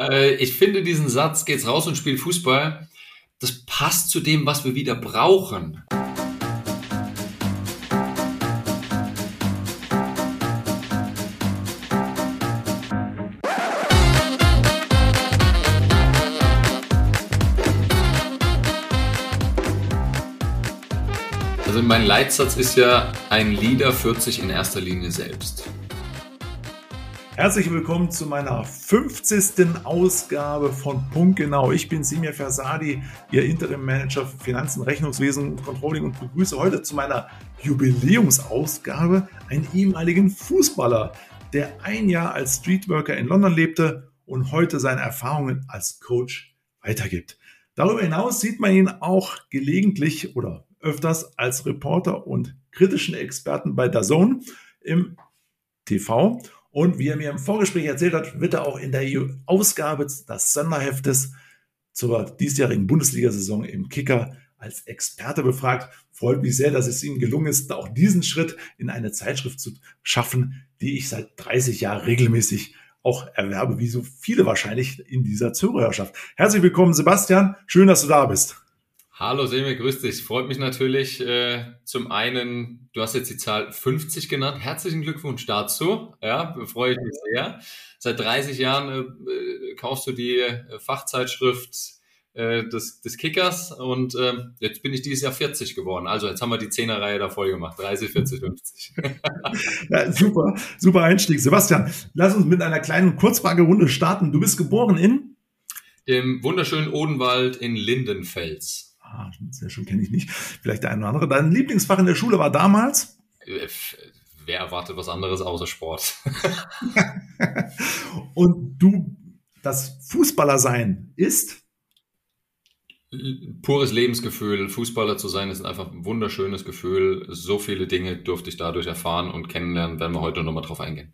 Äh, ich finde diesen Satz, geht's raus und spielt Fußball, das passt zu dem, was wir wieder brauchen. Also mein Leitsatz ist ja, ein Leader führt sich in erster Linie selbst. Herzlich willkommen zu meiner 50. Ausgabe von Punkt Genau. Ich bin Simir Fersadi, Ihr Interim Manager für Finanzen, Rechnungswesen, Controlling und begrüße heute zu meiner Jubiläumsausgabe einen ehemaligen Fußballer, der ein Jahr als Streetworker in London lebte und heute seine Erfahrungen als Coach weitergibt. Darüber hinaus sieht man ihn auch gelegentlich oder öfters als Reporter und kritischen Experten bei DAZN im TV und wie er mir im Vorgespräch erzählt hat, wird er auch in der Ausgabe des Sonderheftes zur diesjährigen Bundesliga-Saison im Kicker als Experte befragt. Freut mich sehr, dass es ihm gelungen ist, auch diesen Schritt in eine Zeitschrift zu schaffen, die ich seit 30 Jahren regelmäßig auch erwerbe, wie so viele wahrscheinlich in dieser Zuhörerschaft. Herzlich willkommen, Sebastian. Schön, dass du da bist. Hallo Semir, grüß dich. Freut mich natürlich äh, zum einen, du hast jetzt die Zahl 50 genannt. Herzlichen Glückwunsch dazu. Ja, freue ich mich sehr. Seit 30 Jahren äh, äh, kaufst du die äh, Fachzeitschrift äh, des, des Kickers und äh, jetzt bin ich dieses Jahr 40 geworden. Also jetzt haben wir die Zehnerreihe da voll gemacht. 30, 40, 50. ja, super, super Einstieg. Sebastian, lass uns mit einer kleinen Kurzfragerunde starten. Du bist geboren in? Dem wunderschönen Odenwald in Lindenfels. Ah, sehr schön, kenne ich nicht. Vielleicht der eine oder andere. Dein Lieblingsfach in der Schule war damals? Wer erwartet was anderes außer Sport? Und du, das Fußballersein ist? Pures Lebensgefühl. Fußballer zu sein ist einfach ein wunderschönes Gefühl. So viele Dinge durfte ich dadurch erfahren und kennenlernen, werden wir heute nochmal drauf eingehen.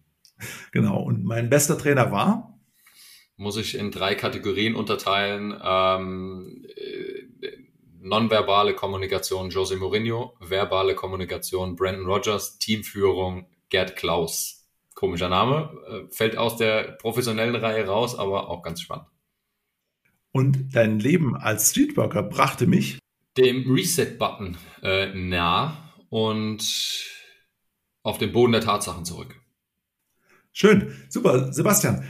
Genau. Und mein bester Trainer war? Muss ich in drei Kategorien unterteilen. Ähm, nonverbale Kommunikation Jose Mourinho, verbale Kommunikation Brandon Rogers, Teamführung Gerd Klaus. Komischer Name, äh, fällt aus der professionellen Reihe raus, aber auch ganz spannend. Und dein Leben als Streetworker brachte mich dem Reset-Button äh, nah und auf den Boden der Tatsachen zurück. Schön, super, Sebastian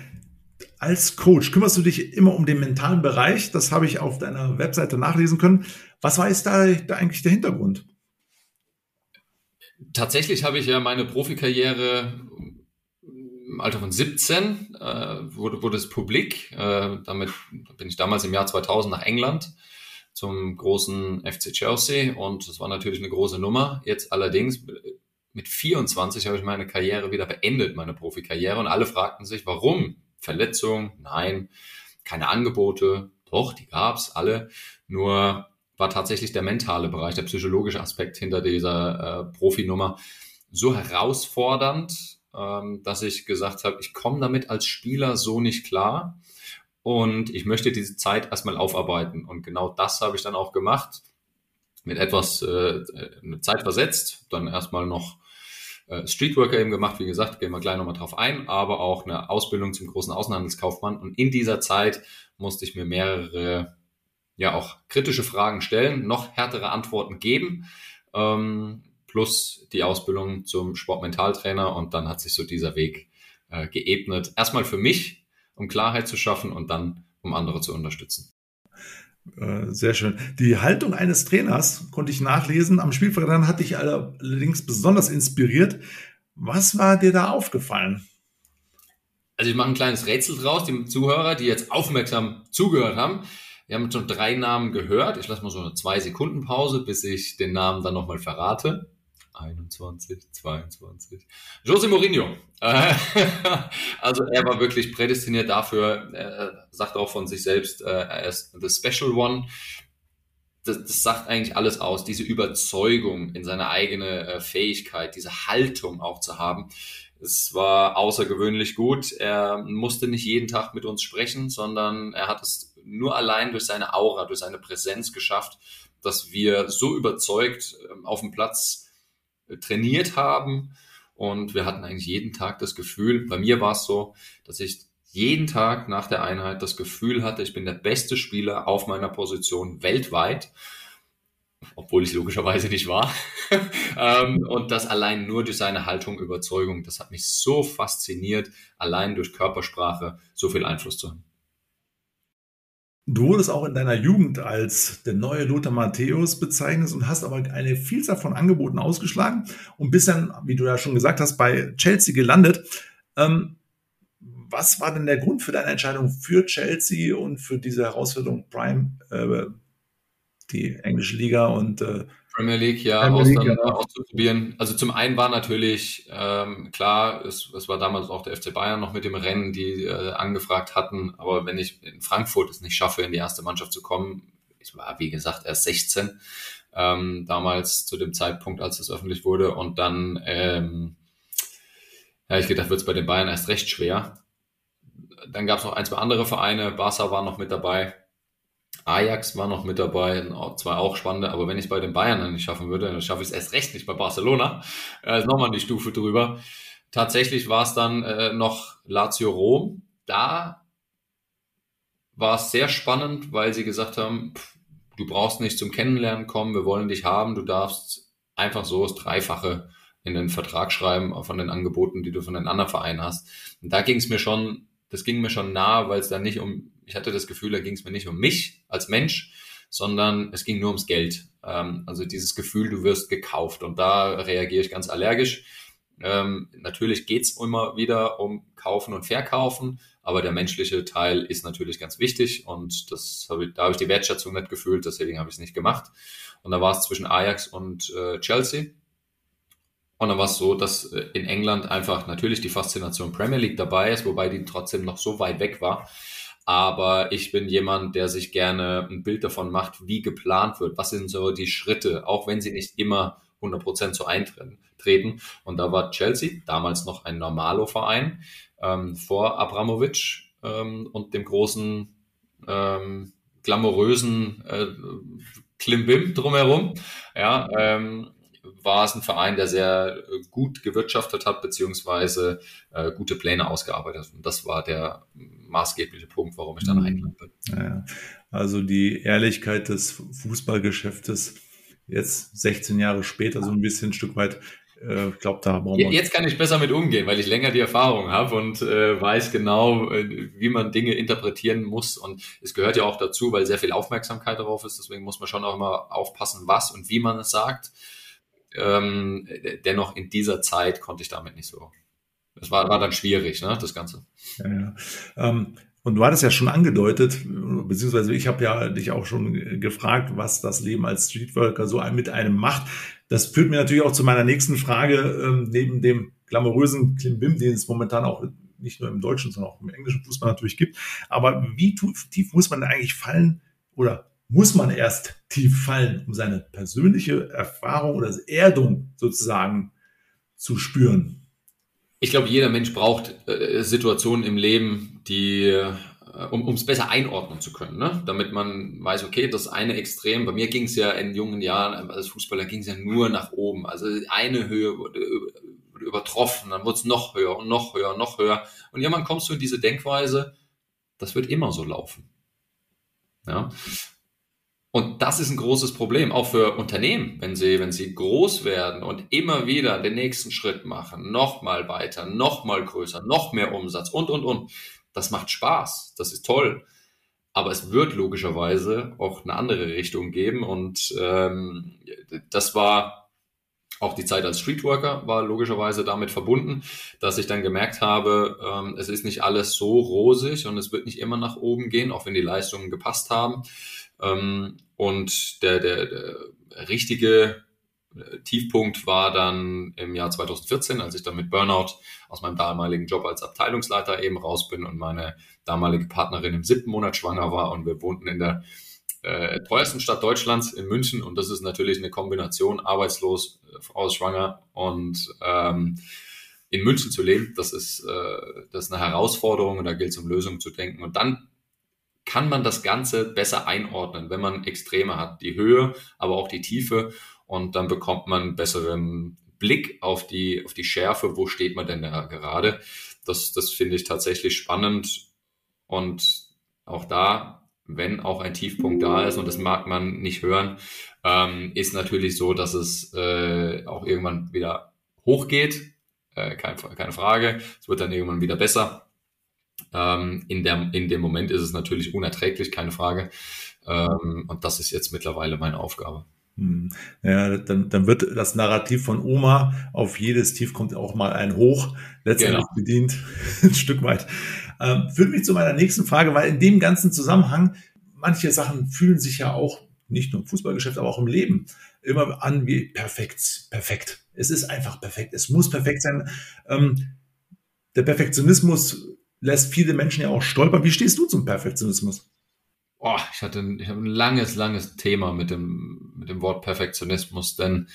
als Coach kümmerst du dich immer um den mentalen Bereich. Das habe ich auf deiner Webseite nachlesen können. Was war jetzt da, da eigentlich der Hintergrund? Tatsächlich habe ich ja meine Profikarriere im Alter von 17 äh, wurde, wurde es publik. Äh, damit bin ich damals im Jahr 2000 nach England zum großen FC Chelsea und das war natürlich eine große Nummer. Jetzt allerdings mit 24 habe ich meine Karriere wieder beendet, meine Profikarriere und alle fragten sich, warum Verletzung? Nein. Keine Angebote? Doch, die gab's alle. Nur war tatsächlich der mentale Bereich, der psychologische Aspekt hinter dieser äh, Profinummer so herausfordernd, ähm, dass ich gesagt habe, ich komme damit als Spieler so nicht klar und ich möchte diese Zeit erstmal aufarbeiten. Und genau das habe ich dann auch gemacht, mit etwas äh, Zeit versetzt, dann erstmal noch äh, Streetworker eben gemacht, wie gesagt, gehen wir gleich nochmal drauf ein, aber auch eine Ausbildung zum großen Außenhandelskaufmann. Und in dieser Zeit musste ich mir mehrere, ja auch kritische Fragen stellen, noch härtere Antworten geben, ähm, plus die Ausbildung zum Sportmentaltrainer. Und dann hat sich so dieser Weg äh, geebnet. Erstmal für mich, um Klarheit zu schaffen und dann um andere zu unterstützen. Äh, sehr schön. Die Haltung eines Trainers konnte ich nachlesen. Am Spielfeldrand hat dich allerdings besonders inspiriert. Was war dir da aufgefallen? Also ich mache ein kleines Rätsel draus. Die Zuhörer, die jetzt aufmerksam zugehört haben, wir haben schon drei Namen gehört. Ich lasse mal so eine zwei Sekunden Pause, bis ich den Namen dann nochmal verrate. 21, 22. Jose Mourinho. also er war wirklich prädestiniert dafür. Er sagt auch von sich selbst, äh, er ist the special one. Das, das sagt eigentlich alles aus, diese Überzeugung in seine eigene äh, Fähigkeit, diese Haltung auch zu haben. Es war außergewöhnlich gut. Er musste nicht jeden Tag mit uns sprechen, sondern er hat es nur allein durch seine Aura, durch seine Präsenz geschafft, dass wir so überzeugt ähm, auf dem Platz trainiert haben. Und wir hatten eigentlich jeden Tag das Gefühl, bei mir war es so, dass ich jeden Tag nach der Einheit das Gefühl hatte, ich bin der beste Spieler auf meiner Position weltweit, obwohl ich logischerweise nicht war. ähm, und das allein nur durch seine Haltung, Überzeugung, das hat mich so fasziniert, allein durch Körpersprache so viel Einfluss zu haben. Du wurdest auch in deiner Jugend als der neue Lothar Matthäus bezeichnet und hast aber eine Vielzahl von Angeboten ausgeschlagen und bist dann, wie du ja schon gesagt hast, bei Chelsea gelandet. Ähm, was war denn der Grund für deine Entscheidung für Chelsea und für diese Herausforderung Prime, äh, die englische Liga und äh, Premier League, ja, Premier League, aus, dann, genau. auszuprobieren. Also zum einen war natürlich ähm, klar, es, es war damals auch der FC Bayern noch mit dem Rennen, die äh, angefragt hatten. Aber wenn ich in Frankfurt es nicht schaffe, in die erste Mannschaft zu kommen, ich war wie gesagt erst 16 ähm, damals zu dem Zeitpunkt, als es öffentlich wurde, und dann ähm, ja, ich gedacht, wird es bei den Bayern erst recht schwer. Dann gab es noch ein, zwei andere Vereine, Barca war noch mit dabei. Ajax war noch mit dabei, zwar auch spannende, aber wenn ich es bei den Bayern dann nicht schaffen würde, dann schaffe ich es erst recht nicht bei Barcelona. Äh, nochmal die Stufe drüber. Tatsächlich war es dann äh, noch Lazio Rom. Da war es sehr spannend, weil sie gesagt haben, pff, du brauchst nicht zum Kennenlernen kommen, wir wollen dich haben, du darfst einfach so das Dreifache in den Vertrag schreiben von den Angeboten, die du von den anderen Vereinen hast. Und da ging es mir schon, das ging mir schon nah, weil es da nicht um ich hatte das Gefühl, da ging es mir nicht um mich als Mensch, sondern es ging nur ums Geld. Ähm, also dieses Gefühl, du wirst gekauft. Und da reagiere ich ganz allergisch. Ähm, natürlich geht's immer wieder um Kaufen und Verkaufen, aber der menschliche Teil ist natürlich ganz wichtig und das hab ich, da habe ich die Wertschätzung nicht gefühlt, deswegen habe ich es nicht gemacht. Und da war es zwischen Ajax und äh, Chelsea. Und dann war es so, dass äh, in England einfach natürlich die Faszination Premier League dabei ist, wobei die trotzdem noch so weit weg war, aber ich bin jemand, der sich gerne ein Bild davon macht, wie geplant wird. Was sind so die Schritte, auch wenn sie nicht immer 100% so eintreten. Und da war Chelsea, damals noch ein Normalo-Verein, ähm, vor Abramovic ähm, und dem großen, ähm, glamourösen äh, Klimbim drumherum. Ja, ähm, war es ein Verein, der sehr äh, gut gewirtschaftet hat, beziehungsweise äh, gute Pläne ausgearbeitet hat. Und das war der maßgebliche Punkt, warum ich dann mhm. eingeladen bin. Ja, also die Ehrlichkeit des Fußballgeschäftes jetzt 16 Jahre später so ein bisschen ein Stück weit äh, ich glaube, da brauchen wir. Jetzt kann ich besser mit umgehen, weil ich länger die Erfahrung habe und äh, weiß genau, äh, wie man Dinge interpretieren muss. Und es gehört ja auch dazu, weil sehr viel Aufmerksamkeit darauf ist. Deswegen muss man schon auch immer aufpassen, was und wie man es sagt. Ähm, dennoch in dieser Zeit konnte ich damit nicht so. Das war, war dann schwierig, ne, das Ganze. Ja, ja. Ähm, und du hattest ja schon angedeutet, beziehungsweise ich habe ja dich auch schon gefragt, was das Leben als Streetworker so mit einem macht. Das führt mir natürlich auch zu meiner nächsten Frage, ähm, neben dem glamourösen Klimbim, den es momentan auch nicht nur im deutschen, sondern auch im englischen Fußball natürlich gibt. Aber wie tief muss man eigentlich fallen oder muss man erst tief fallen, um seine persönliche Erfahrung oder Erdung sozusagen zu spüren? Ich glaube, jeder Mensch braucht äh, Situationen im Leben, die, äh, um es besser einordnen zu können, ne? damit man weiß, okay, das eine Extrem, bei mir ging es ja in jungen Jahren als Fußballer ging es ja nur nach oben. Also eine Höhe wurde, wurde übertroffen, dann wurde es noch höher und noch höher und noch höher. Und irgendwann kommst du in diese Denkweise, das wird immer so laufen. Ja? Und das ist ein großes Problem, auch für Unternehmen, wenn sie, wenn sie groß werden und immer wieder den nächsten Schritt machen, nochmal weiter, nochmal größer, noch mehr Umsatz und, und, und. Das macht Spaß, das ist toll. Aber es wird logischerweise auch eine andere Richtung geben und ähm, das war auch die Zeit als Streetworker war logischerweise damit verbunden, dass ich dann gemerkt habe, ähm, es ist nicht alles so rosig und es wird nicht immer nach oben gehen, auch wenn die Leistungen gepasst haben. Ähm, und der, der, der richtige äh, Tiefpunkt war dann im Jahr 2014, als ich dann mit Burnout aus meinem damaligen Job als Abteilungsleiter eben raus bin und meine damalige Partnerin im siebten Monat schwanger war und wir wohnten in der äh, teuersten Stadt Deutschlands in München. Und das ist natürlich eine Kombination arbeitslos, äh, ist schwanger und ähm, in München zu leben, das ist, äh, das ist eine Herausforderung und da gilt es um Lösungen zu denken. Und dann kann man das Ganze besser einordnen, wenn man Extreme hat. Die Höhe, aber auch die Tiefe. Und dann bekommt man einen besseren Blick auf die, auf die Schärfe. Wo steht man denn da gerade? das, das finde ich tatsächlich spannend. Und auch da, wenn auch ein Tiefpunkt da ist, und das mag man nicht hören, ähm, ist natürlich so, dass es äh, auch irgendwann wieder hochgeht. Äh, kein, keine Frage. Es wird dann irgendwann wieder besser. Ähm, in, der, in dem Moment ist es natürlich unerträglich, keine Frage. Ähm, und das ist jetzt mittlerweile meine Aufgabe. Hm. Ja, dann, dann wird das Narrativ von Oma auf jedes Tief kommt auch mal ein Hoch letztendlich genau. bedient, ein Stück weit. Ähm, führt mich zu meiner nächsten Frage, weil in dem ganzen Zusammenhang manche Sachen fühlen sich ja auch nicht nur im Fußballgeschäft, aber auch im Leben immer an wie perfekt, perfekt. Es ist einfach perfekt. Es muss perfekt sein. Ähm, der Perfektionismus lässt viele Menschen ja auch stolpern. Wie stehst du zum Perfektionismus? Oh, ich hatte ein, ich habe ein langes, langes Thema mit dem, mit dem Wort Perfektionismus, denn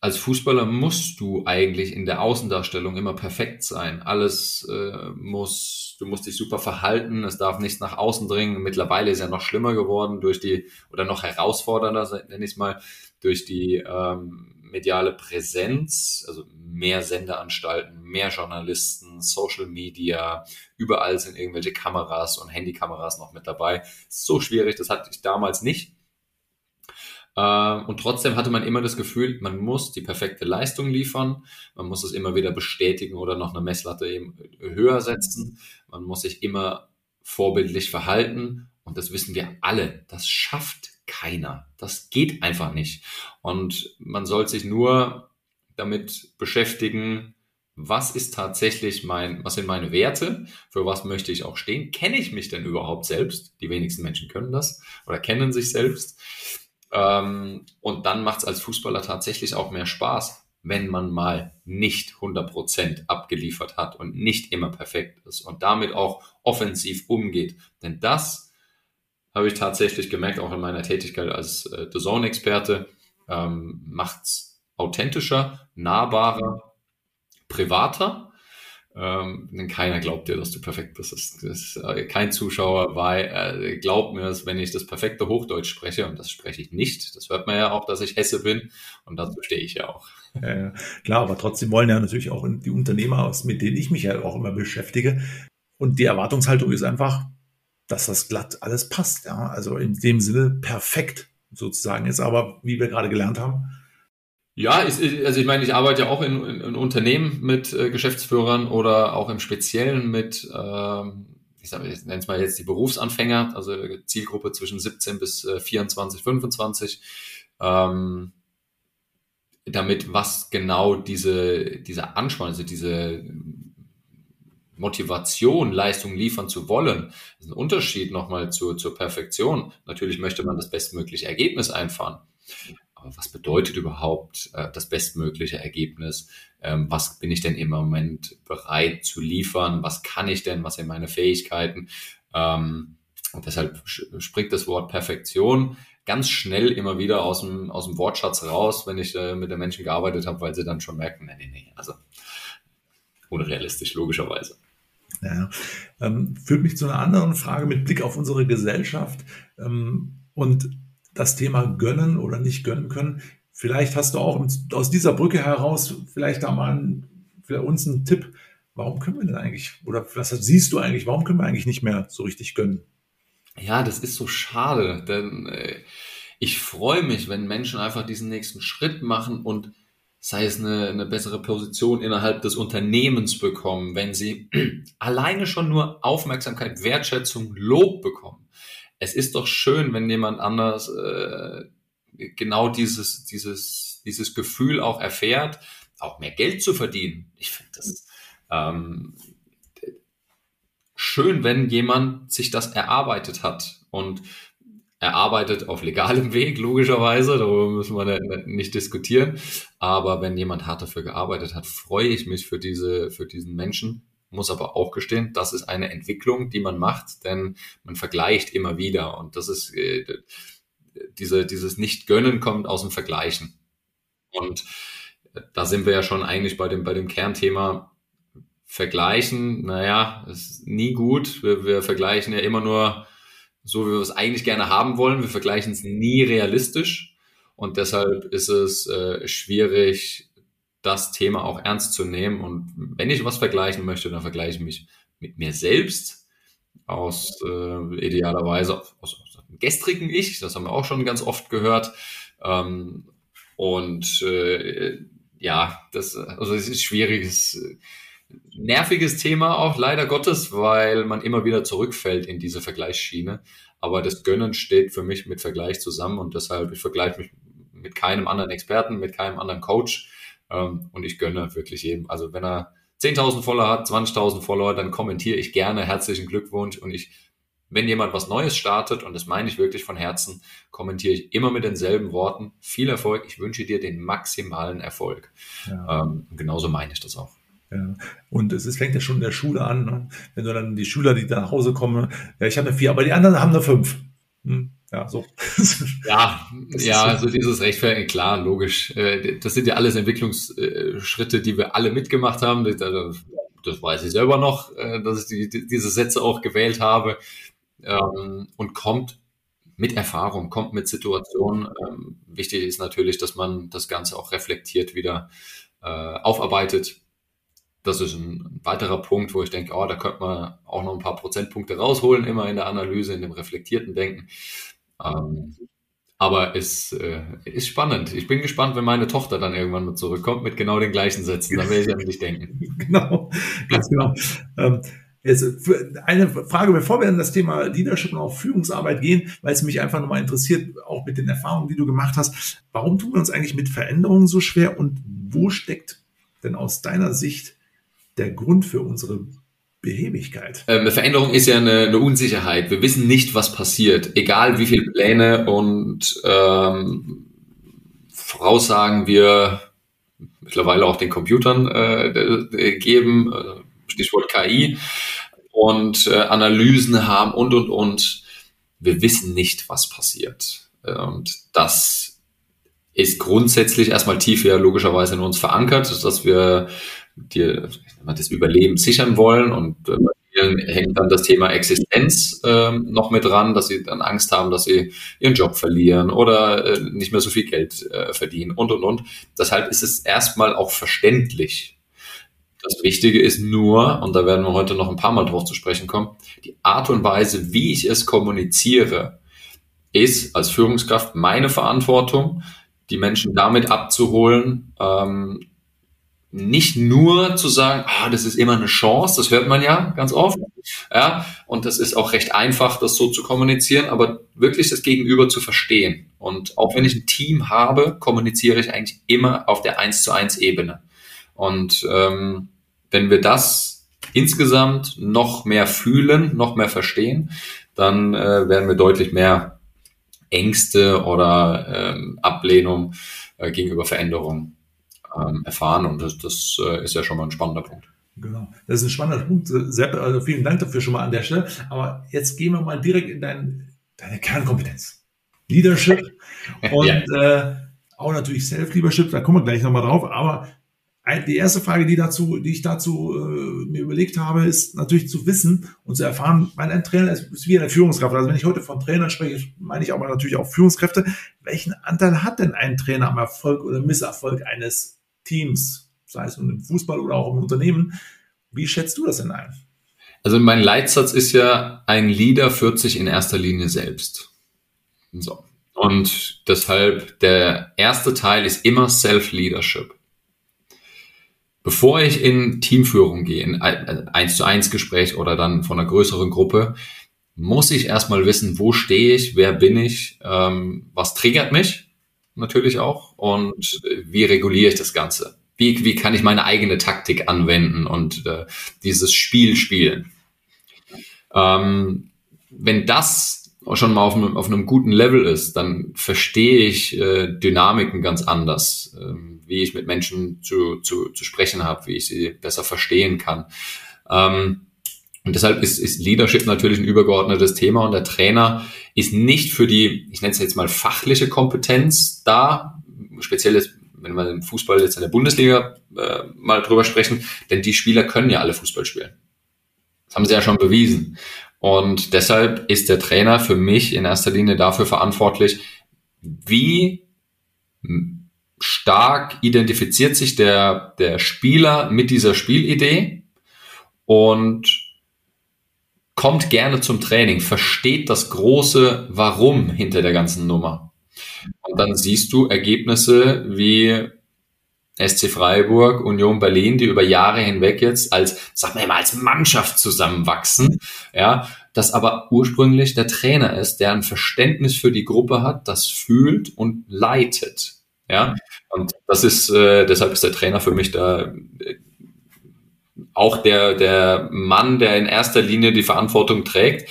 als Fußballer musst du eigentlich in der Außendarstellung immer perfekt sein. Alles äh, muss, du musst dich super verhalten, es darf nichts nach außen dringen. Mittlerweile ist ja noch schlimmer geworden durch die, oder noch herausfordernder, nenne ich es mal, durch die ähm, mediale Präsenz, also mehr Sendeanstalten, mehr Journalisten, Social Media, überall sind irgendwelche Kameras und Handykameras noch mit dabei. So schwierig, das hatte ich damals nicht. Äh, und trotzdem hatte man immer das Gefühl, man muss die perfekte Leistung liefern, man muss es immer wieder bestätigen oder noch eine Messlatte eben höher setzen, man muss sich immer vorbildlich verhalten und das wissen wir alle, das schafft keiner. Das geht einfach nicht. Und man soll sich nur damit beschäftigen, was ist tatsächlich mein, was sind meine Werte, für was möchte ich auch stehen, kenne ich mich denn überhaupt selbst? Die wenigsten Menschen können das oder kennen sich selbst. Ähm, und dann macht es als Fußballer tatsächlich auch mehr Spaß, wenn man mal nicht 100% abgeliefert hat und nicht immer perfekt ist und damit auch offensiv umgeht. Denn das habe ich tatsächlich gemerkt, auch in meiner Tätigkeit als äh, The Zone-Experte, ähm, macht es authentischer, nahbarer, privater. Ähm, denn keiner glaubt dir, dass du perfekt bist. Das, das, äh, kein Zuschauer weil, äh, glaubt mir, dass wenn ich das perfekte Hochdeutsch spreche, und das spreche ich nicht, das hört man ja auch, dass ich Hesse bin, und dazu stehe ich ja auch. Ja. Klar, aber trotzdem wollen ja natürlich auch die Unternehmer, mit denen ich mich ja auch immer beschäftige. Und die Erwartungshaltung ist einfach, dass das glatt alles passt. Ja? Also in dem Sinne perfekt sozusagen ist, aber wie wir gerade gelernt haben. Ja, ich, also ich meine, ich arbeite ja auch in, in, in Unternehmen mit äh, Geschäftsführern oder auch im Speziellen mit, ähm, ich, sag, ich nenne es mal jetzt die Berufsanfänger, also Zielgruppe zwischen 17 bis äh, 24, 25. Ähm, damit was genau diese, dieser Ansporn, also diese Motivation, Leistung liefern zu wollen. Ist ein Unterschied nochmal zur, zur Perfektion. Natürlich möchte man das bestmögliche Ergebnis einfahren. Aber was bedeutet überhaupt äh, das bestmögliche Ergebnis? Ähm, was bin ich denn im Moment bereit zu liefern? Was kann ich denn? Was sind meine Fähigkeiten? Ähm, und deshalb springt das Wort Perfektion ganz schnell immer wieder aus dem, aus dem Wortschatz raus, wenn ich äh, mit den Menschen gearbeitet habe, weil sie dann schon merken, nee, nee, nee, also unrealistisch, logischerweise. Ja, ähm, führt mich zu einer anderen Frage mit Blick auf unsere Gesellschaft ähm, und das Thema gönnen oder nicht gönnen können. Vielleicht hast du auch aus dieser Brücke heraus vielleicht da mal einen, für uns einen Tipp. Warum können wir denn eigentlich, oder was siehst du eigentlich, warum können wir eigentlich nicht mehr so richtig gönnen? Ja, das ist so schade, denn äh, ich freue mich, wenn Menschen einfach diesen nächsten Schritt machen und sei es eine, eine bessere Position innerhalb des Unternehmens bekommen, wenn sie alleine schon nur Aufmerksamkeit, Wertschätzung, Lob bekommen. Es ist doch schön, wenn jemand anders äh, genau dieses, dieses, dieses Gefühl auch erfährt, auch mehr Geld zu verdienen. Ich finde das ähm, schön, wenn jemand sich das erarbeitet hat. Und er arbeitet auf legalem Weg, logischerweise, darüber müssen wir nicht diskutieren. Aber wenn jemand hart dafür gearbeitet hat, freue ich mich für diese, für diesen Menschen. Muss aber auch gestehen, das ist eine Entwicklung, die man macht, denn man vergleicht immer wieder. Und das ist, äh, diese, dieses Nicht-Gönnen kommt aus dem Vergleichen. Und da sind wir ja schon eigentlich bei dem, bei dem Kernthema Vergleichen. Naja, ist nie gut. Wir, wir vergleichen ja immer nur so, wie wir es eigentlich gerne haben wollen. Wir vergleichen es nie realistisch und deshalb ist es äh, schwierig, das Thema auch ernst zu nehmen. Und wenn ich was vergleichen möchte, dann vergleiche ich mich mit mir selbst aus äh, idealerweise aus, aus dem gestrigen Ich. Das haben wir auch schon ganz oft gehört. Ähm, und äh, ja, das, also es ist schwieriges, nerviges Thema auch leider Gottes, weil man immer wieder zurückfällt in diese Vergleichsschiene. Aber das Gönnen steht für mich mit Vergleich zusammen und deshalb, ich vergleiche mich mit keinem anderen Experten, mit keinem anderen Coach ähm, und ich gönne wirklich jedem. Also wenn er 10.000 Follower hat, 20.000 Follower, dann kommentiere ich gerne herzlichen Glückwunsch und ich wenn jemand was Neues startet, und das meine ich wirklich von Herzen, kommentiere ich immer mit denselben Worten. Viel Erfolg, ich wünsche dir den maximalen Erfolg. Ja. Ähm, genauso meine ich das auch. Ja. Und es, es fängt ja schon in der Schule an, ne? wenn du dann die Schüler, die da nach Hause kommen, ja, ich habe eine vier, aber die anderen haben eine fünf. Hm. Ja, so. ja, ja, also dieses Rechtfertigen, klar, logisch. Äh, das sind ja alles Entwicklungsschritte, die wir alle mitgemacht haben. Das weiß ich selber noch, äh, dass ich die, diese Sätze auch gewählt habe ähm, und kommt mit Erfahrung, kommt mit Situationen. Ähm, wichtig ist natürlich, dass man das Ganze auch reflektiert wieder äh, aufarbeitet. Das ist ein weiterer Punkt, wo ich denke, oh, da könnte man auch noch ein paar Prozentpunkte rausholen, immer in der Analyse, in dem reflektierten Denken. Ähm, aber es äh, ist spannend. Ich bin gespannt, wenn meine Tochter dann irgendwann mal zurückkommt mit genau den gleichen Sätzen. Da werde ich an dich denken. genau, ganz genau. Ähm, Jetzt eine Frage, bevor wir in das Thema Leadership und auch Führungsarbeit gehen, weil es mich einfach nochmal interessiert, auch mit den Erfahrungen, die du gemacht hast. Warum tun wir uns eigentlich mit Veränderungen so schwer und wo steckt denn aus deiner Sicht der Grund für unsere Behebigkeit? Ähm, Veränderung ist ja eine, eine, Unsicherheit. Wir wissen nicht, was passiert. Egal wie viele Pläne und ähm, Voraussagen wir mittlerweile auch den Computern äh, geben, äh, Stichwort KI und äh, Analysen haben und, und, und. Wir wissen nicht, was passiert. Und das ist grundsätzlich erstmal tief ja logischerweise in uns verankert, dass wir dir das Überleben sichern wollen und äh, hängt dann das Thema Existenz ähm, noch mit dran, dass sie dann Angst haben, dass sie ihren Job verlieren oder äh, nicht mehr so viel Geld äh, verdienen und und und. Deshalb ist es erstmal auch verständlich, das Wichtige ist nur, und da werden wir heute noch ein paar Mal drauf zu sprechen kommen, die Art und Weise, wie ich es kommuniziere, ist als Führungskraft meine Verantwortung, die Menschen damit abzuholen, ähm, nicht nur zu sagen, ah, das ist immer eine Chance, das hört man ja ganz oft, ja, und das ist auch recht einfach, das so zu kommunizieren, aber wirklich das Gegenüber zu verstehen. Und auch wenn ich ein Team habe, kommuniziere ich eigentlich immer auf der 1 zu 1 Ebene. Und ähm, wenn wir das insgesamt noch mehr fühlen, noch mehr verstehen, dann äh, werden wir deutlich mehr Ängste oder ähm, Ablehnung äh, gegenüber Veränderungen ähm, erfahren. Und das, das äh, ist ja schon mal ein spannender Punkt. Genau, das ist ein spannender Punkt. Sepp, also vielen Dank dafür schon mal an der Stelle. Aber jetzt gehen wir mal direkt in dein, deine Kernkompetenz. Leadership und ja. äh, auch natürlich Self-Leadership, da kommen wir gleich nochmal drauf. Aber die erste Frage, die dazu, die ich dazu äh, mir überlegt habe, ist natürlich zu wissen und zu erfahren, weil ein Trainer ist, ist wie eine Führungskraft. Also wenn ich heute von Trainern spreche, meine ich aber natürlich auch Führungskräfte. Welchen Anteil hat denn ein Trainer am Erfolg oder Misserfolg eines Teams, sei es im Fußball oder auch im Unternehmen? Wie schätzt du das denn ein? Also mein Leitsatz ist ja, ein Leader führt sich in erster Linie selbst. So. Und deshalb der erste Teil ist immer Self-Leadership. Bevor ich in Teamführung gehe, in eins zu eins Gespräch oder dann von einer größeren Gruppe, muss ich erstmal wissen, wo stehe ich, wer bin ich, ähm, was triggert mich natürlich auch und wie reguliere ich das Ganze. Wie, wie kann ich meine eigene Taktik anwenden und äh, dieses Spiel spielen. Ähm, wenn das schon mal auf einem, auf einem guten Level ist, dann verstehe ich äh, Dynamiken ganz anders. Ähm, wie ich mit Menschen zu, zu, zu sprechen habe, wie ich sie besser verstehen kann. Ähm, und deshalb ist, ist Leadership natürlich ein übergeordnetes Thema und der Trainer ist nicht für die, ich nenne es jetzt mal fachliche Kompetenz da, speziell jetzt, wenn wir im Fußball jetzt in der Bundesliga äh, mal drüber sprechen, denn die Spieler können ja alle Fußball spielen. Das haben sie ja schon bewiesen. Und deshalb ist der Trainer für mich in erster Linie dafür verantwortlich, wie stark identifiziert sich der, der Spieler mit dieser Spielidee und kommt gerne zum Training, versteht das große Warum hinter der ganzen Nummer. Und dann siehst du Ergebnisse wie SC Freiburg, Union Berlin, die über Jahre hinweg jetzt als, sag mal, als Mannschaft zusammenwachsen, ja, dass aber ursprünglich der Trainer ist, der ein Verständnis für die Gruppe hat, das fühlt und leitet, ja, und das ist, äh, deshalb ist der Trainer für mich da äh, auch der, der Mann, der in erster Linie die Verantwortung trägt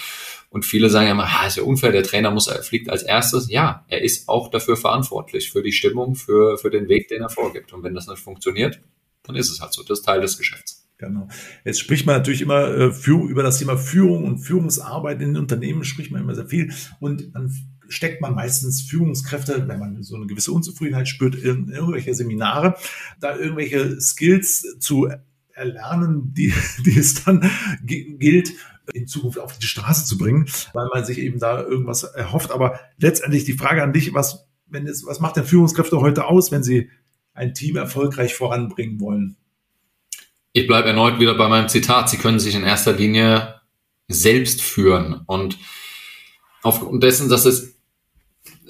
und viele sagen ja immer, ah, ist ja unfair, der Trainer muss, fliegt als erstes. Ja, er ist auch dafür verantwortlich, für die Stimmung, für, für den Weg, den er vorgibt. Und wenn das nicht funktioniert, dann ist es halt so. Das ist Teil des Geschäfts. Genau. Jetzt spricht man natürlich immer äh, für, über das Thema Führung und Führungsarbeit in Unternehmen, spricht man immer sehr viel. Und dann steckt man meistens Führungskräfte, wenn man so eine gewisse Unzufriedenheit spürt, in irgendwelche Seminare, da irgendwelche Skills zu erlernen, die, die es dann gilt, in Zukunft auf die Straße zu bringen, weil man sich eben da irgendwas erhofft. Aber letztendlich die Frage an dich, was, wenn es, was macht denn Führungskräfte heute aus, wenn sie ein Team erfolgreich voranbringen wollen? Ich bleibe erneut wieder bei meinem Zitat. Sie können sich in erster Linie selbst führen. Und aufgrund dessen, dass es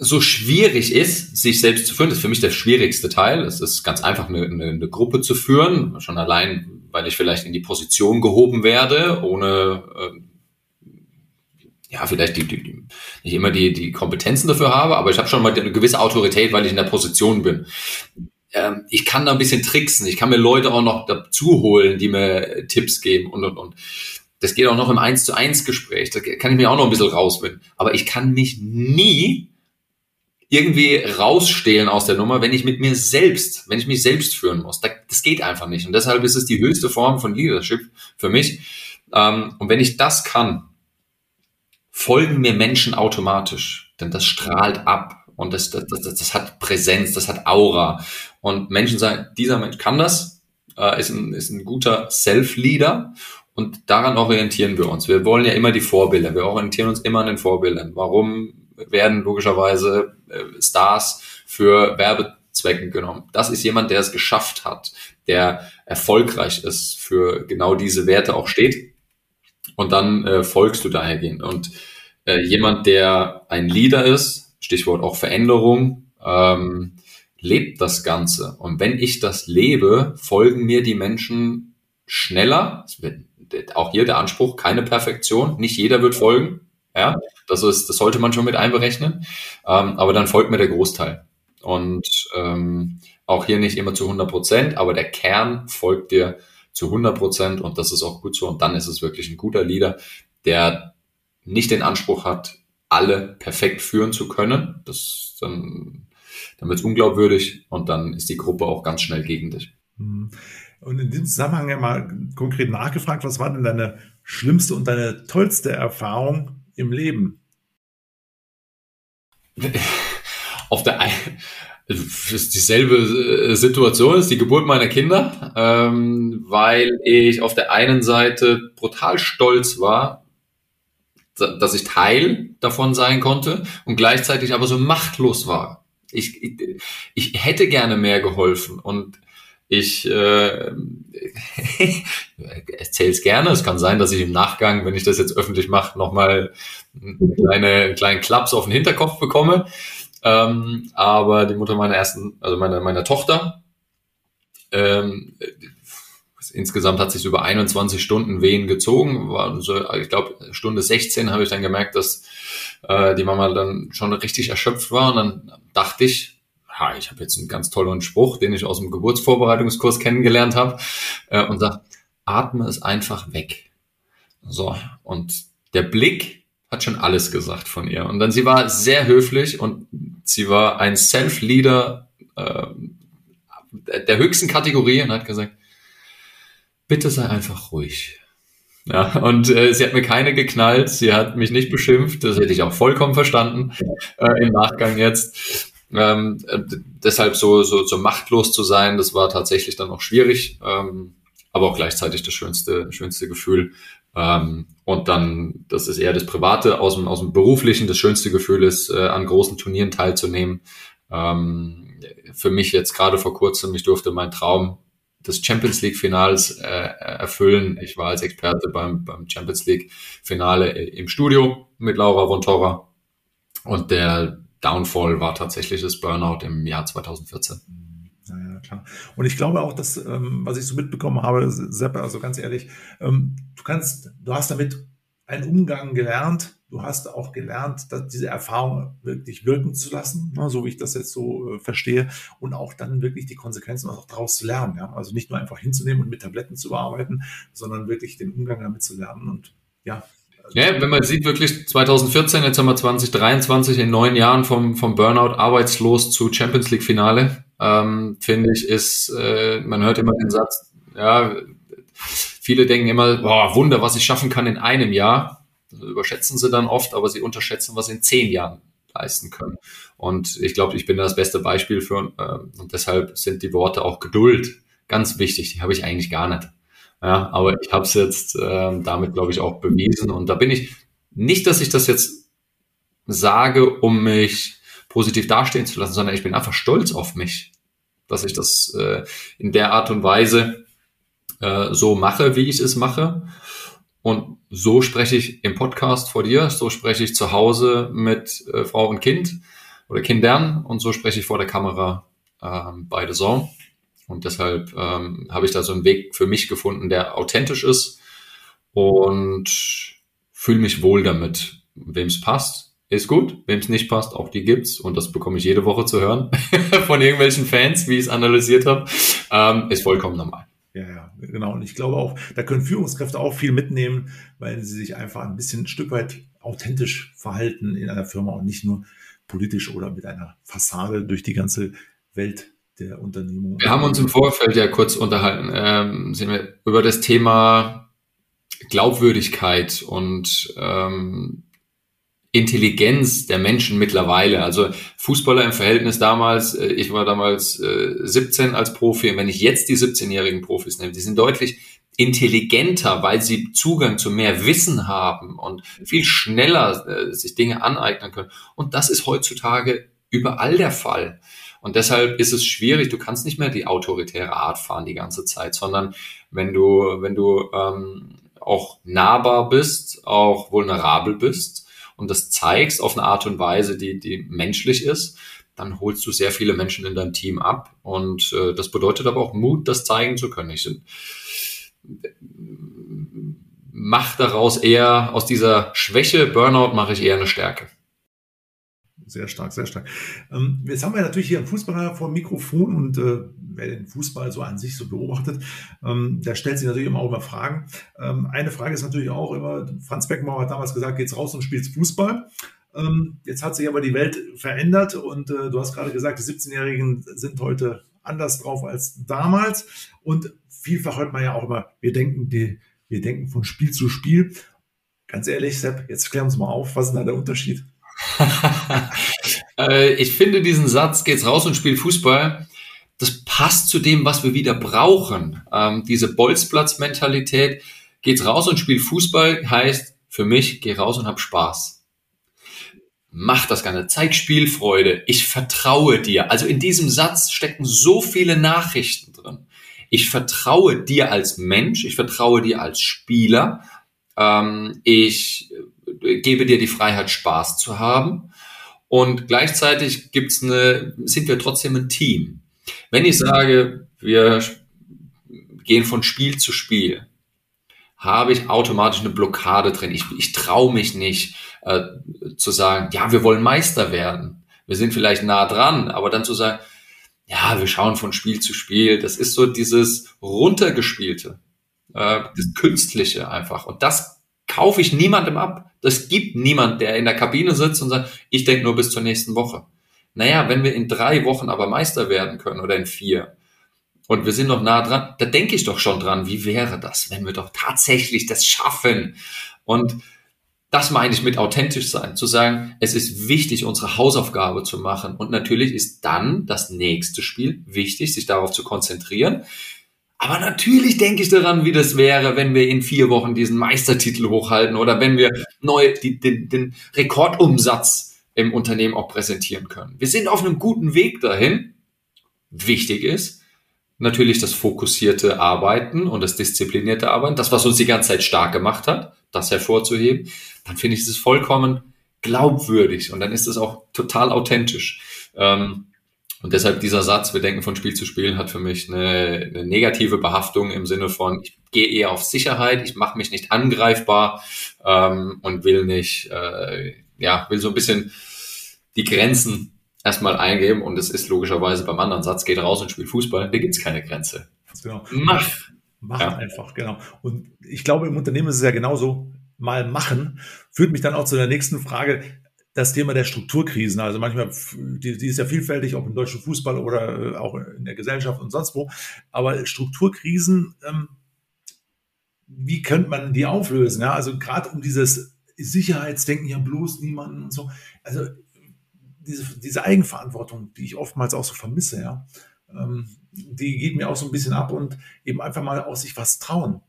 so schwierig ist, sich selbst zu führen, das ist für mich der schwierigste Teil. Es ist ganz einfach, eine, eine, eine, Gruppe zu führen, schon allein, weil ich vielleicht in die Position gehoben werde, ohne äh, ja vielleicht die, die, die, nicht immer die, die Kompetenzen dafür habe, aber ich habe schon mal eine gewisse Autorität, weil ich in der Position bin. Ähm, ich kann da ein bisschen tricksen, ich kann mir Leute auch noch dazu holen, die mir Tipps geben und und und. Das geht auch noch im Eins zu eins Gespräch. Da kann ich mir auch noch ein bisschen rausfinden. Aber ich kann mich nie irgendwie rausstehlen aus der Nummer, wenn ich mit mir selbst, wenn ich mich selbst führen muss. Das geht einfach nicht. Und deshalb ist es die höchste Form von Leadership für mich. Ähm, und wenn ich das kann, folgen mir Menschen automatisch. Denn das strahlt ab und das, das, das, das hat Präsenz, das hat Aura. Und Menschen sagen, dieser Mensch kann das, äh, ist, ein, ist ein guter Self-Leader und daran orientieren wir uns. Wir wollen ja immer die Vorbilder. Wir orientieren uns immer an den Vorbildern. Warum werden logischerweise äh, Stars für Werbezwecken genommen. Das ist jemand, der es geschafft hat, der erfolgreich ist, für genau diese Werte auch steht. Und dann äh, folgst du dahergehend. Und äh, jemand, der ein Leader ist, Stichwort auch Veränderung, ähm, lebt das Ganze. Und wenn ich das lebe, folgen mir die Menschen schneller. Auch hier der Anspruch, keine Perfektion. Nicht jeder wird folgen. Ja, das ist, das sollte man schon mit einberechnen. Ähm, aber dann folgt mir der Großteil. Und ähm, auch hier nicht immer zu 100 Prozent, aber der Kern folgt dir zu 100 Prozent und das ist auch gut so. Und dann ist es wirklich ein guter Leader, der nicht den Anspruch hat, alle perfekt führen zu können. Das dann, dann wird es unglaubwürdig und dann ist die Gruppe auch ganz schnell gegen dich. Mhm. Und in diesem Zusammenhang ja mal konkret nachgefragt, was war denn deine schlimmste und deine tollste Erfahrung im Leben? Auf der einen, ist dieselbe äh, Situation, ist die Geburt meiner Kinder, ähm, weil ich auf der einen Seite brutal stolz war, dass ich Teil davon sein konnte und gleichzeitig aber so machtlos war. Ich, ich, ich hätte gerne mehr geholfen und ich äh, erzähle es gerne. Es kann sein, dass ich im Nachgang, wenn ich das jetzt öffentlich mache, nochmal einen kleinen Klaps auf den Hinterkopf bekomme. Ähm, aber die Mutter meiner ersten, also meiner, meiner Tochter, ähm, insgesamt hat sich über 21 Stunden Wehen gezogen. War so, ich glaube, Stunde 16 habe ich dann gemerkt, dass äh, die Mama dann schon richtig erschöpft war. Und dann dachte ich, ha, ich habe jetzt einen ganz tollen Spruch, den ich aus dem Geburtsvorbereitungskurs kennengelernt habe, äh, und sagt, atme es einfach weg. So, und der Blick hat schon alles gesagt von ihr. Und dann sie war sehr höflich und sie war ein Self-Leader äh, der höchsten Kategorie und hat gesagt, bitte sei einfach ruhig. Ja, und äh, sie hat mir keine geknallt, sie hat mich nicht beschimpft, das hätte ich auch vollkommen verstanden äh, im Nachgang jetzt. Ähm, äh, deshalb so, so, so machtlos zu sein, das war tatsächlich dann auch schwierig, ähm, aber auch gleichzeitig das schönste, schönste Gefühl. Ähm, und dann, das ist eher das Private aus dem, aus dem Beruflichen. Das schönste Gefühl ist, äh, an großen Turnieren teilzunehmen, ähm, für mich jetzt gerade vor kurzem, ich durfte meinen Traum des Champions League Finals äh, erfüllen. Ich war als Experte beim, beim Champions League Finale im Studio mit Laura von Torra und der Downfall war tatsächlich das Burnout im Jahr 2014. Ja, klar. Und ich glaube auch, dass, ähm, was ich so mitbekommen habe, Sepp, also ganz ehrlich, ähm, du kannst, du hast damit einen Umgang gelernt. Du hast auch gelernt, dass diese Erfahrung wirklich wirken zu lassen, ne, so wie ich das jetzt so äh, verstehe, und auch dann wirklich die Konsequenzen auch daraus zu lernen. Ja? Also nicht nur einfach hinzunehmen und mit Tabletten zu bearbeiten, sondern wirklich den Umgang damit zu lernen. Und ja, ja, wenn man sieht, wirklich 2014, jetzt haben wir 2023, in neun Jahren vom, vom Burnout arbeitslos zu Champions League Finale, ähm, finde ich, ist, äh, man hört immer den Satz, ja, viele denken immer, boah, Wunder, was ich schaffen kann in einem Jahr. Das überschätzen sie dann oft, aber sie unterschätzen, was sie in zehn Jahren leisten können. Und ich glaube, ich bin das beste Beispiel für, äh, und deshalb sind die Worte auch Geduld ganz wichtig. Die habe ich eigentlich gar nicht. Ja, aber ich habe es jetzt äh, damit, glaube ich, auch bewiesen. Und da bin ich nicht, dass ich das jetzt sage, um mich positiv dastehen zu lassen, sondern ich bin einfach stolz auf mich, dass ich das äh, in der Art und Weise äh, so mache, wie ich es mache. Und so spreche ich im Podcast vor dir, so spreche ich zu Hause mit äh, Frau und Kind oder Kindern und so spreche ich vor der Kamera äh, bei The. Und deshalb ähm, habe ich da so einen Weg für mich gefunden, der authentisch ist und fühle mich wohl damit. Wem es passt, ist gut. Wem es nicht passt, auch die gibt's. Und das bekomme ich jede Woche zu hören von irgendwelchen Fans, wie ich es analysiert habe. Ähm, ist vollkommen normal. Ja, ja, genau. Und ich glaube auch, da können Führungskräfte auch viel mitnehmen, weil sie sich einfach ein bisschen ein Stück weit authentisch verhalten in einer Firma und nicht nur politisch oder mit einer Fassade durch die ganze Welt der Unternehmung. Wir haben uns im Vorfeld ja kurz unterhalten, ähm, sind wir über das Thema Glaubwürdigkeit und ähm, Intelligenz der Menschen mittlerweile. Also Fußballer im Verhältnis damals, äh, ich war damals äh, 17 als Profi und wenn ich jetzt die 17-jährigen Profis nehme, die sind deutlich intelligenter, weil sie Zugang zu mehr Wissen haben und viel schneller äh, sich Dinge aneignen können. Und das ist heutzutage überall der Fall. Und deshalb ist es schwierig, du kannst nicht mehr die autoritäre Art fahren die ganze Zeit, sondern wenn du, wenn du ähm, auch nahbar bist, auch vulnerabel bist und das zeigst auf eine Art und Weise, die, die menschlich ist, dann holst du sehr viele Menschen in dein Team ab. Und äh, das bedeutet aber auch Mut, das zeigen zu können. Ich mach daraus eher aus dieser Schwäche, Burnout mache ich eher eine Stärke. Sehr stark, sehr stark. Ähm, jetzt haben wir natürlich hier einen Fußballer vor dem Mikrofon und äh, wer den Fußball so an sich so beobachtet, ähm, der stellt sich natürlich immer auch immer Fragen. Ähm, eine Frage ist natürlich auch immer, Franz Beckenbauer hat damals gesagt, geht's raus und spielst Fußball. Ähm, jetzt hat sich aber die Welt verändert und äh, du hast gerade gesagt, die 17-Jährigen sind heute anders drauf als damals und vielfach hört man ja auch immer, wir denken, die, wir denken von Spiel zu Spiel. Ganz ehrlich, Sepp, jetzt klären wir uns mal auf, was ist da der Unterschied? Äh, ich finde diesen Satz, geht's raus und spielt Fußball, das passt zu dem, was wir wieder brauchen. Ähm, diese Bolzplatz-Mentalität, geht's raus und spielt Fußball, heißt für mich, geh raus und hab Spaß. Mach das Ganze, zeig Spielfreude, ich vertraue dir. Also in diesem Satz stecken so viele Nachrichten drin. Ich vertraue dir als Mensch, ich vertraue dir als Spieler, ähm, ich gebe dir die Freiheit, Spaß zu haben. Und gleichzeitig gibt's eine, sind wir trotzdem ein Team. Wenn ich sage, wir gehen von Spiel zu Spiel, habe ich automatisch eine Blockade drin. Ich, ich traue mich nicht äh, zu sagen, ja, wir wollen Meister werden. Wir sind vielleicht nah dran, aber dann zu sagen, ja, wir schauen von Spiel zu Spiel, das ist so dieses runtergespielte, äh, das Künstliche einfach. Und das kaufe ich niemandem ab. Das gibt niemand, der in der Kabine sitzt und sagt, ich denke nur bis zur nächsten Woche. Naja, wenn wir in drei Wochen aber Meister werden können oder in vier und wir sind noch nah dran, da denke ich doch schon dran, wie wäre das, wenn wir doch tatsächlich das schaffen? Und das meine ich mit authentisch sein, zu sagen, es ist wichtig, unsere Hausaufgabe zu machen. Und natürlich ist dann das nächste Spiel wichtig, sich darauf zu konzentrieren. Aber natürlich denke ich daran, wie das wäre, wenn wir in vier Wochen diesen Meistertitel hochhalten oder wenn wir neu die, den, den Rekordumsatz im Unternehmen auch präsentieren können. Wir sind auf einem guten Weg dahin. Wichtig ist natürlich das fokussierte Arbeiten und das disziplinierte Arbeiten, das, was uns die ganze Zeit stark gemacht hat, das hervorzuheben. Dann finde ich es vollkommen glaubwürdig und dann ist es auch total authentisch. Ähm, und deshalb dieser Satz, wir denken von Spiel zu Spiel, hat für mich eine, eine negative Behaftung im Sinne von, ich gehe eher auf Sicherheit, ich mache mich nicht angreifbar ähm, und will nicht, äh, ja, will so ein bisschen die Grenzen erstmal eingeben und es ist logischerweise beim anderen Satz, geht raus und spielt Fußball, da gibt's keine Grenze. Genau. Mach. Mach ja. einfach, genau. Und ich glaube, im Unternehmen ist es ja genauso, mal machen, führt mich dann auch zu der nächsten Frage das Thema der Strukturkrisen. Also manchmal, die, die ist ja vielfältig, auch im deutschen Fußball oder äh, auch in der Gesellschaft und sonst wo. Aber Strukturkrisen, ähm, wie könnte man die auflösen? Ja, also gerade um dieses Sicherheitsdenken, ja bloß niemanden und so. Also diese, diese Eigenverantwortung, die ich oftmals auch so vermisse, ja, ähm, die geht mir auch so ein bisschen ab und eben einfach mal aus sich was trauen.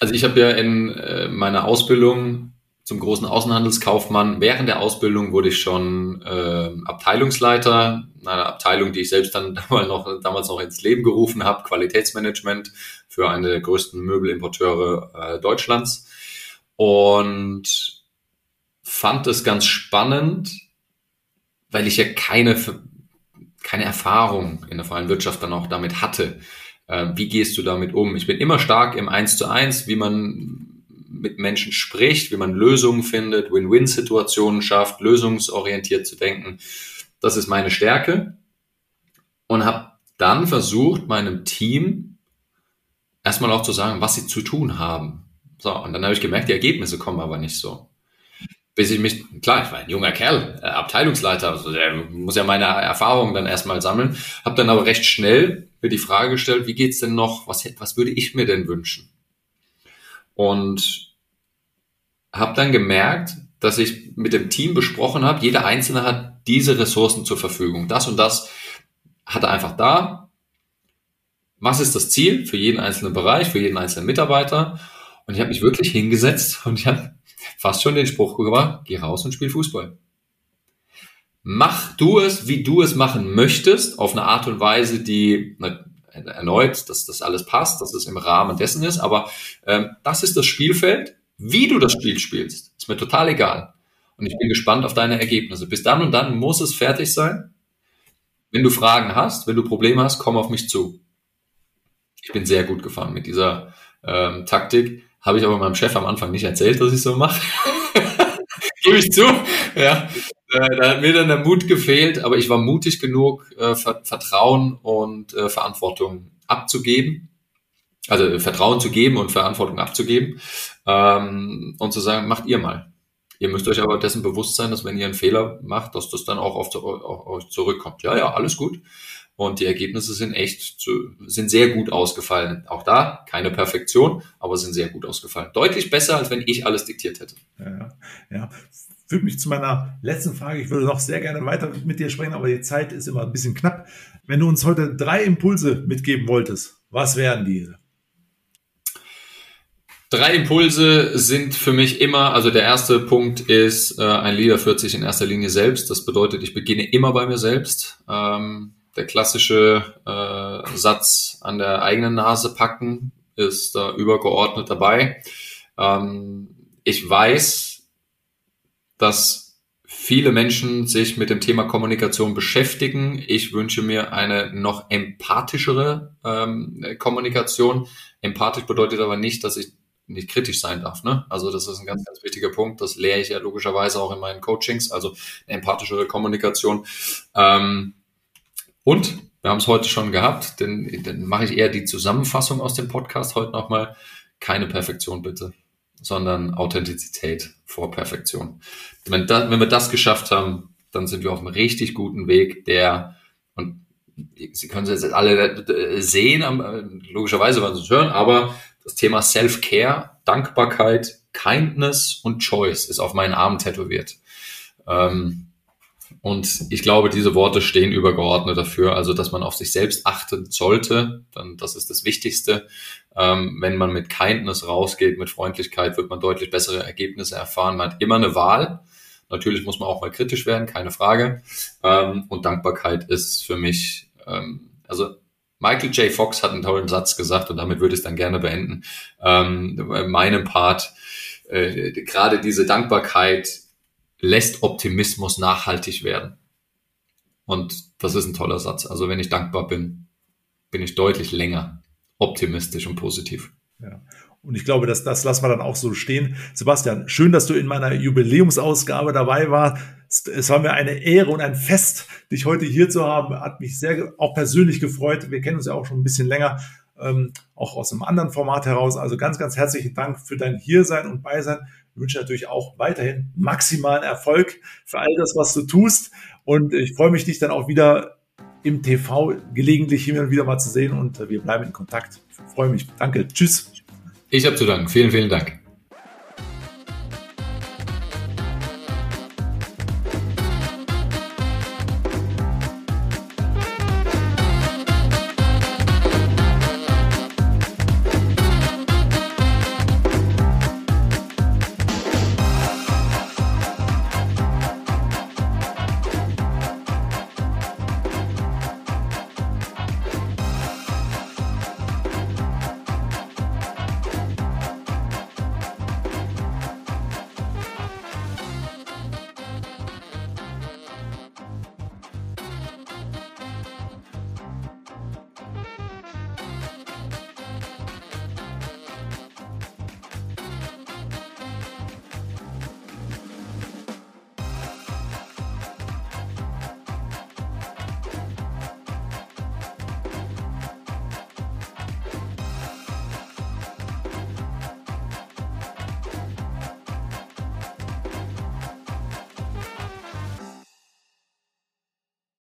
Also ich habe ja in äh, meiner Ausbildung zum großen Außenhandelskaufmann. Während der Ausbildung wurde ich schon äh, Abteilungsleiter einer Abteilung, die ich selbst dann damals noch, damals noch ins Leben gerufen habe, Qualitätsmanagement für eine der größten Möbelimporteure äh, Deutschlands. Und fand es ganz spannend, weil ich ja keine, keine Erfahrung in der freien Wirtschaft dann auch damit hatte. Äh, wie gehst du damit um? Ich bin immer stark im Eins zu eins, wie man mit Menschen spricht, wie man Lösungen findet, Win-Win-Situationen schafft, lösungsorientiert zu denken. Das ist meine Stärke. Und habe dann versucht, meinem Team erstmal auch zu sagen, was sie zu tun haben. So, und dann habe ich gemerkt, die Ergebnisse kommen aber nicht so. Bis ich mich, klar, ich war ein junger Kerl, äh, Abteilungsleiter, also der muss ja meine Erfahrungen dann erstmal sammeln, habe dann aber recht schnell mir die Frage gestellt, wie geht's denn noch, was, was würde ich mir denn wünschen? Und habe dann gemerkt, dass ich mit dem Team besprochen habe, jeder Einzelne hat diese Ressourcen zur Verfügung. Das und das hat er einfach da. Was ist das Ziel für jeden einzelnen Bereich, für jeden einzelnen Mitarbeiter? Und ich habe mich wirklich hingesetzt und ich habe fast schon den Spruch gemacht, geh raus und spiel Fußball. Mach du es, wie du es machen möchtest, auf eine Art und Weise, die erneut, dass das alles passt, dass es im Rahmen dessen ist, aber ähm, das ist das Spielfeld wie du das Spiel spielst, ist mir total egal. Und ich bin gespannt auf deine Ergebnisse. Bis dann und dann muss es fertig sein. Wenn du Fragen hast, wenn du Probleme hast, komm auf mich zu. Ich bin sehr gut gefahren mit dieser ähm, Taktik. Habe ich aber meinem Chef am Anfang nicht erzählt, dass ich so mache. Gebe ich zu. Ja, äh, da hat mir dann der Mut gefehlt, aber ich war mutig genug, äh, Vertrauen und äh, Verantwortung abzugeben also Vertrauen zu geben und Verantwortung abzugeben ähm, und zu sagen, macht ihr mal. Ihr müsst euch aber dessen bewusst sein, dass wenn ihr einen Fehler macht, dass das dann auch auf, euch zurückkommt. Ja, ja, alles gut. Und die Ergebnisse sind echt, zu, sind sehr gut ausgefallen. Auch da keine Perfektion, aber sind sehr gut ausgefallen. Deutlich besser, als wenn ich alles diktiert hätte. Ja, ja. Führt mich zu meiner letzten Frage. Ich würde noch sehr gerne weiter mit dir sprechen, aber die Zeit ist immer ein bisschen knapp. Wenn du uns heute drei Impulse mitgeben wolltest, was wären diese? Drei Impulse sind für mich immer, also der erste Punkt ist, äh, ein Leader führt sich in erster Linie selbst. Das bedeutet, ich beginne immer bei mir selbst. Ähm, der klassische äh, Satz an der eigenen Nase packen ist da übergeordnet dabei. Ähm, ich weiß, dass viele Menschen sich mit dem Thema Kommunikation beschäftigen. Ich wünsche mir eine noch empathischere ähm, Kommunikation. Empathisch bedeutet aber nicht, dass ich nicht kritisch sein darf. Ne? Also das ist ein ganz, ganz wichtiger Punkt. Das lehre ich ja logischerweise auch in meinen Coachings, also empathischere Kommunikation. Ähm, und wir haben es heute schon gehabt, denn dann mache ich eher die Zusammenfassung aus dem Podcast heute nochmal. Keine Perfektion bitte, sondern Authentizität vor Perfektion. Wenn, da, wenn wir das geschafft haben, dann sind wir auf einem richtig guten Weg, der, und Sie können es jetzt alle sehen, logischerweise, wenn Sie es hören, aber das Thema Self-Care, Dankbarkeit, Kindness und Choice ist auf meinen Arm tätowiert. Ähm, und ich glaube, diese Worte stehen übergeordnet dafür, also dass man auf sich selbst achten sollte, dann das ist das Wichtigste. Ähm, wenn man mit Kindness rausgeht, mit Freundlichkeit, wird man deutlich bessere Ergebnisse erfahren. Man hat immer eine Wahl. Natürlich muss man auch mal kritisch werden, keine Frage. Ähm, und Dankbarkeit ist für mich, ähm, also Michael J. Fox hat einen tollen Satz gesagt und damit würde ich es dann gerne beenden. Ähm, meinem Part, äh, gerade diese Dankbarkeit lässt Optimismus nachhaltig werden. Und das ist ein toller Satz. Also wenn ich dankbar bin, bin ich deutlich länger optimistisch und positiv. Ja. Und ich glaube, dass das lassen wir dann auch so stehen. Sebastian, schön, dass du in meiner Jubiläumsausgabe dabei warst. Es war mir eine Ehre und ein Fest, dich heute hier zu haben. Hat mich sehr auch persönlich gefreut. Wir kennen uns ja auch schon ein bisschen länger, ähm, auch aus einem anderen Format heraus. Also ganz, ganz herzlichen Dank für dein Hiersein und Beisein. Ich wünsche natürlich auch weiterhin maximalen Erfolg für all das, was du tust. Und ich freue mich, dich dann auch wieder im TV gelegentlich hin und wieder mal zu sehen und wir bleiben in Kontakt. Ich freue mich. Danke. Tschüss. Ich habe zu danken. Vielen, vielen Dank.